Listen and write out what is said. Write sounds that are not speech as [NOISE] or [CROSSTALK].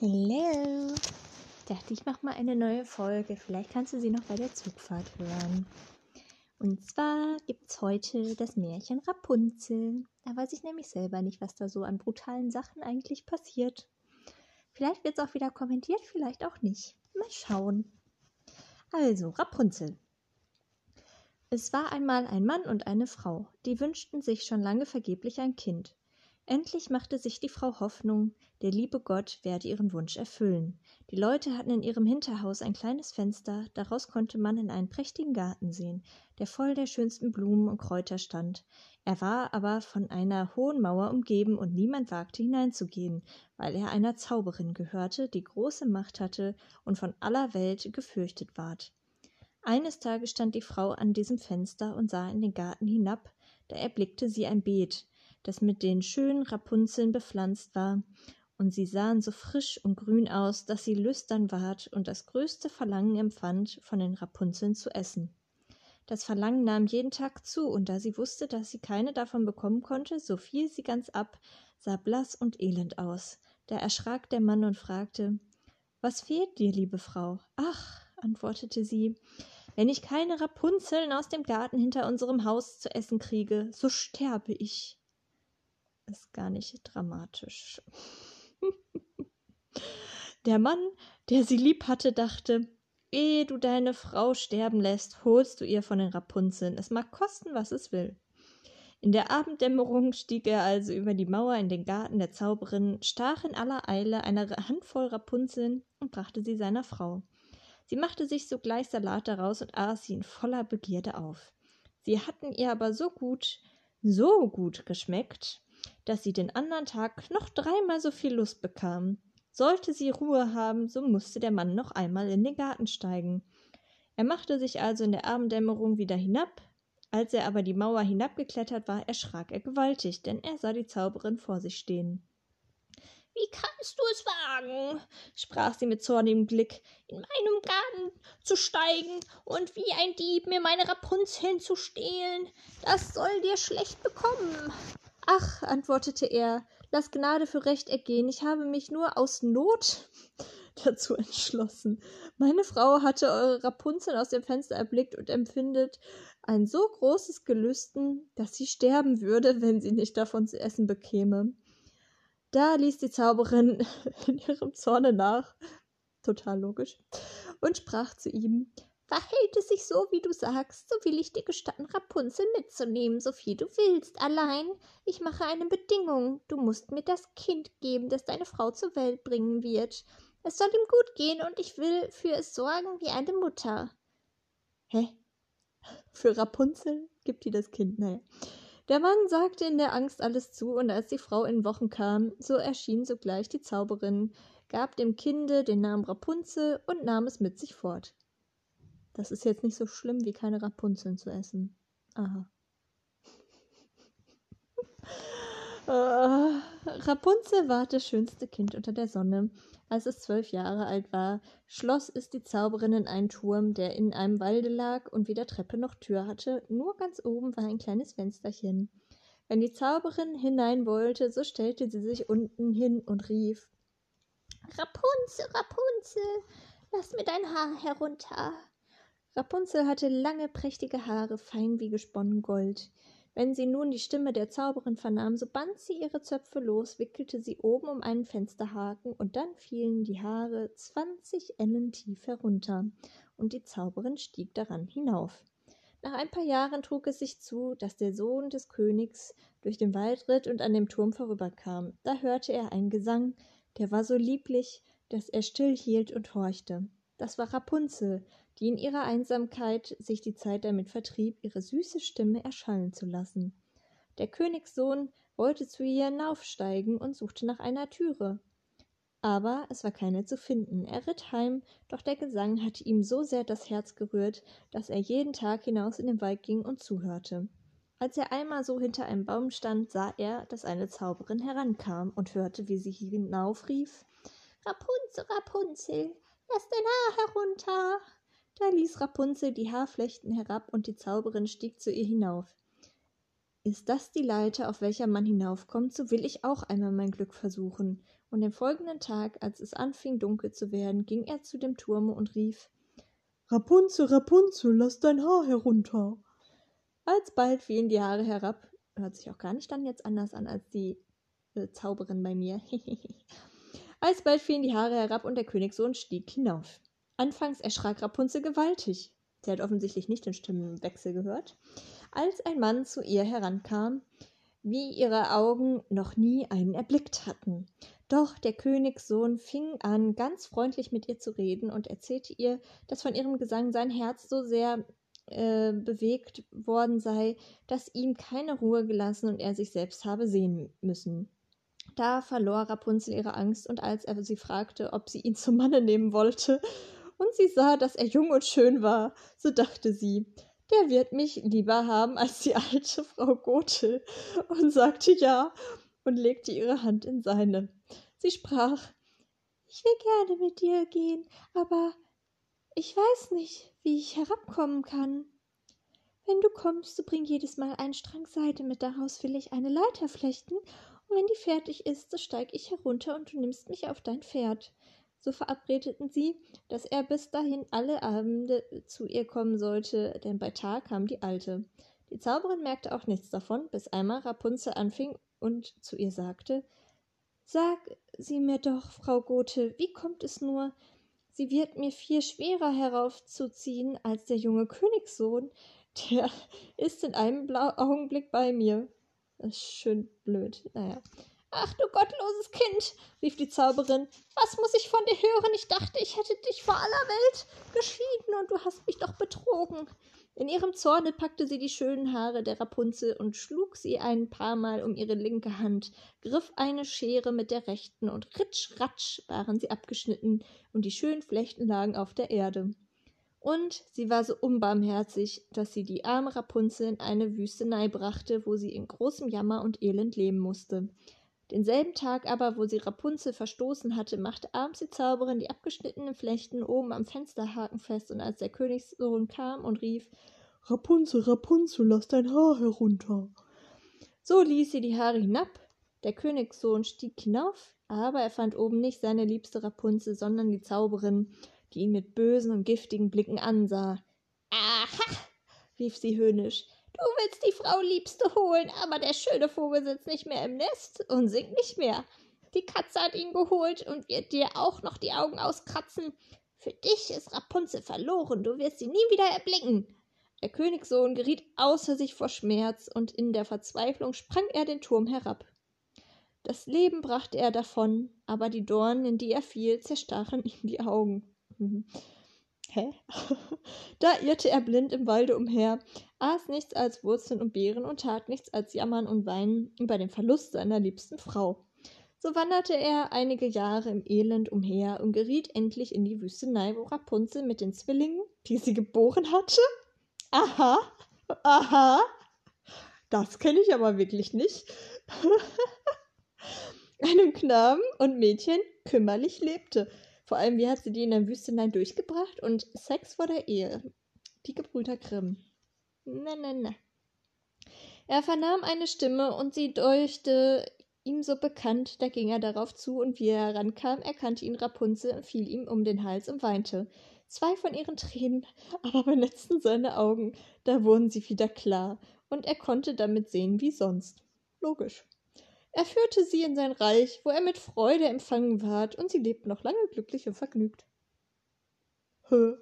Hello. Dachte ich mach mal eine neue Folge. Vielleicht kannst du sie noch bei der Zugfahrt hören. Und zwar gibt's heute das Märchen Rapunzel. Da weiß ich nämlich selber nicht, was da so an brutalen Sachen eigentlich passiert. Vielleicht wird's auch wieder kommentiert, vielleicht auch nicht. Mal schauen. Also, Rapunzel. Es war einmal ein Mann und eine Frau, die wünschten sich schon lange vergeblich ein Kind. Endlich machte sich die Frau Hoffnung, der liebe Gott werde ihren Wunsch erfüllen. Die Leute hatten in ihrem Hinterhaus ein kleines Fenster, daraus konnte man in einen prächtigen Garten sehen, der voll der schönsten Blumen und Kräuter stand. Er war aber von einer hohen Mauer umgeben und niemand wagte hineinzugehen, weil er einer Zauberin gehörte, die große Macht hatte und von aller Welt gefürchtet ward. Eines Tages stand die Frau an diesem Fenster und sah in den Garten hinab, da erblickte sie ein Beet, das mit den schönen Rapunzeln bepflanzt war, und sie sahen so frisch und grün aus, dass sie lüstern ward und das größte Verlangen empfand, von den Rapunzeln zu essen. Das Verlangen nahm jeden Tag zu, und da sie wusste, dass sie keine davon bekommen konnte, so fiel sie ganz ab, sah blass und elend aus. Da erschrak der Mann und fragte Was fehlt dir, liebe Frau? Ach, antwortete sie, wenn ich keine Rapunzeln aus dem Garten hinter unserem Haus zu essen kriege, so sterbe ich ist gar nicht dramatisch. [LAUGHS] der Mann, der sie lieb hatte, dachte, ehe du deine Frau sterben lässt, holst du ihr von den Rapunzeln. Es mag kosten, was es will. In der Abenddämmerung stieg er also über die Mauer in den Garten der Zauberin, stach in aller Eile eine Handvoll Rapunzeln und brachte sie seiner Frau. Sie machte sich sogleich Salat daraus und aß sie in voller Begierde auf. Sie hatten ihr aber so gut, so gut geschmeckt, dass sie den andern Tag noch dreimal so viel Lust bekam. Sollte sie Ruhe haben, so musste der Mann noch einmal in den Garten steigen. Er machte sich also in der Abenddämmerung wieder hinab. Als er aber die Mauer hinabgeklettert war, erschrak er gewaltig, denn er sah die Zauberin vor sich stehen. Wie kannst du es wagen, sprach sie mit zornigem Blick, in meinem Garten zu steigen und wie ein Dieb mir meine Rapunzeln zu stehlen? Das soll dir schlecht bekommen. Ach, antwortete er, lass Gnade für Recht ergehen, ich habe mich nur aus Not [LAUGHS] dazu entschlossen. Meine Frau hatte eure Rapunzel aus dem Fenster erblickt und empfindet ein so großes Gelüsten, dass sie sterben würde, wenn sie nicht davon zu essen bekäme. Da ließ die Zauberin [LAUGHS] in ihrem Zorne nach, total logisch, und sprach zu ihm Verhält es sich so, wie du sagst, so will ich dir gestatten, Rapunzel mitzunehmen, so viel du willst. Allein, ich mache eine Bedingung. Du musst mir das Kind geben, das deine Frau zur Welt bringen wird. Es soll ihm gut gehen und ich will für es sorgen wie eine Mutter. Hä? Für Rapunzel gibt ihr das Kind, naja. Der Mann sagte in der Angst alles zu, und als die Frau in Wochen kam, so erschien sogleich die Zauberin, gab dem Kinde den Namen Rapunzel und nahm es mit sich fort. Das ist jetzt nicht so schlimm, wie keine Rapunzeln zu essen. Aha. Uh, [LAUGHS] Rapunzel war das schönste Kind unter der Sonne. Als es zwölf Jahre alt war, schloss es die Zauberin in einen Turm, der in einem Walde lag und weder Treppe noch Tür hatte, nur ganz oben war ein kleines Fensterchen. Wenn die Zauberin hinein wollte, so stellte sie sich unten hin und rief Rapunzel, Rapunzel, lass mir dein Haar herunter. Rapunzel hatte lange, prächtige Haare, fein wie gesponnen Gold. Wenn sie nun die Stimme der Zauberin vernahm, so band sie ihre Zöpfe los, wickelte sie oben um einen Fensterhaken, und dann fielen die Haare zwanzig Ellen tief herunter, und die Zauberin stieg daran hinauf. Nach ein paar Jahren trug es sich zu, dass der Sohn des Königs durch den Wald ritt und an dem Turm vorüberkam. Da hörte er einen Gesang, der war so lieblich, dass er still hielt und horchte. Das war Rapunzel, die in ihrer Einsamkeit sich die Zeit damit vertrieb, ihre süße Stimme erschallen zu lassen. Der Königssohn wollte zu ihr hinaufsteigen und suchte nach einer Türe. Aber es war keine zu finden. Er ritt heim, doch der Gesang hatte ihm so sehr das Herz gerührt, dass er jeden Tag hinaus in den Wald ging und zuhörte. Als er einmal so hinter einem Baum stand, sah er, dass eine Zauberin herankam und hörte, wie sie hinaufrief Rapunzel, Rapunzel, lass dein Haar herunter. Da ließ Rapunzel die Haarflechten herab und die Zauberin stieg zu ihr hinauf. Ist das die Leiter, auf welcher man hinaufkommt, so will ich auch einmal mein Glück versuchen. und den folgenden Tag, als es anfing dunkel zu werden, ging er zu dem Turme und rief Rapunzel, Rapunzel, lass dein Haar herunter. Alsbald fielen die Haare herab. Hört sich auch gar nicht dann jetzt anders an als die äh, Zauberin bei mir. [LAUGHS] Alsbald fielen die Haare herab und der Königssohn stieg hinauf. Anfangs erschrak Rapunzel gewaltig. Sie hat offensichtlich nicht den Stimmenwechsel gehört. Als ein Mann zu ihr herankam, wie ihre Augen noch nie einen erblickt hatten. Doch der Königssohn fing an, ganz freundlich mit ihr zu reden und erzählte ihr, dass von ihrem Gesang sein Herz so sehr äh, bewegt worden sei, dass ihm keine Ruhe gelassen und er sich selbst habe sehen müssen. Da verlor Rapunzel ihre Angst, und als er sie fragte, ob sie ihn zum Manne nehmen wollte, und sie sah, dass er jung und schön war, so dachte sie, der wird mich lieber haben als die alte Frau Gothe, und sagte ja und legte ihre Hand in seine. Sie sprach Ich will gerne mit dir gehen, aber ich weiß nicht, wie ich herabkommen kann. Wenn du kommst, so bring jedes Mal einen Strang Seide mit, daraus will ich eine Leiter flechten, wenn die fertig ist, so steig ich herunter und du nimmst mich auf dein Pferd. So verabredeten sie, dass er bis dahin alle Abende zu ihr kommen sollte, denn bei Tag kam die Alte. Die Zauberin merkte auch nichts davon, bis einmal Rapunzel anfing und zu ihr sagte Sag sie mir doch, Frau Gothe, wie kommt es nur, sie wird mir viel schwerer heraufzuziehen als der junge Königssohn, der [LAUGHS] ist in einem Augenblick bei mir. Das ist schön blöd. Naja. Ach du gottloses Kind, rief die Zauberin, was muss ich von dir hören? Ich dachte, ich hätte dich vor aller Welt geschieden und du hast mich doch betrogen. In ihrem Zorne packte sie die schönen Haare der Rapunzel und schlug sie ein paar Mal um ihre linke Hand, griff eine Schere mit der rechten und ritsch ratsch waren sie abgeschnitten und die schönen Flechten lagen auf der Erde. Und sie war so unbarmherzig, dass sie die arme Rapunzel in eine Wüstenei brachte, wo sie in großem Jammer und Elend leben musste. Denselben Tag aber, wo sie Rapunzel verstoßen hatte, machte abends die Zauberin die abgeschnittenen Flechten oben am Fensterhaken fest, und als der Königssohn kam und rief Rapunzel, Rapunzel, lass dein Haar herunter. So ließ sie die Haare hinab, der Königssohn stieg hinauf, aber er fand oben nicht seine liebste Rapunzel, sondern die Zauberin, die ihn mit bösen und giftigen Blicken ansah. Aha, rief sie höhnisch, Du willst die Frau Liebste holen, aber der schöne Vogel sitzt nicht mehr im Nest und singt nicht mehr. Die Katze hat ihn geholt und wird dir auch noch die Augen auskratzen. Für dich ist Rapunzel verloren, du wirst sie nie wieder erblicken. Der Königssohn geriet außer sich vor Schmerz, und in der Verzweiflung sprang er den Turm herab. Das Leben brachte er davon, aber die Dornen, in die er fiel, zerstachen ihm die Augen. Hä? [LAUGHS] da irrte er blind im Walde umher, aß nichts als Wurzeln und Beeren und tat nichts als jammern und weinen über den Verlust seiner liebsten Frau. So wanderte er einige Jahre im Elend umher und geriet endlich in die Wüstenei, wo Rapunzel mit den Zwillingen, die sie geboren hatte. Aha, aha, das kenne ich aber wirklich nicht. [LAUGHS] einem Knaben und Mädchen kümmerlich lebte. Vor allem, wie hat sie die in der Wüstenei durchgebracht? Und Sex vor der Ehe. Die Gebrüder Grimm. Ne, ne, ne. Er vernahm eine Stimme und sie deuchte ihm so bekannt, da ging er darauf zu, und wie er herankam, erkannte ihn Rapunzel und fiel ihm um den Hals und weinte. Zwei von ihren Tränen [LAUGHS] aber benetzten seine Augen, da wurden sie wieder klar, und er konnte damit sehen wie sonst. Logisch. Er führte sie in sein Reich, wo er mit Freude empfangen ward, und sie lebten noch lange glücklich und vergnügt. Hä?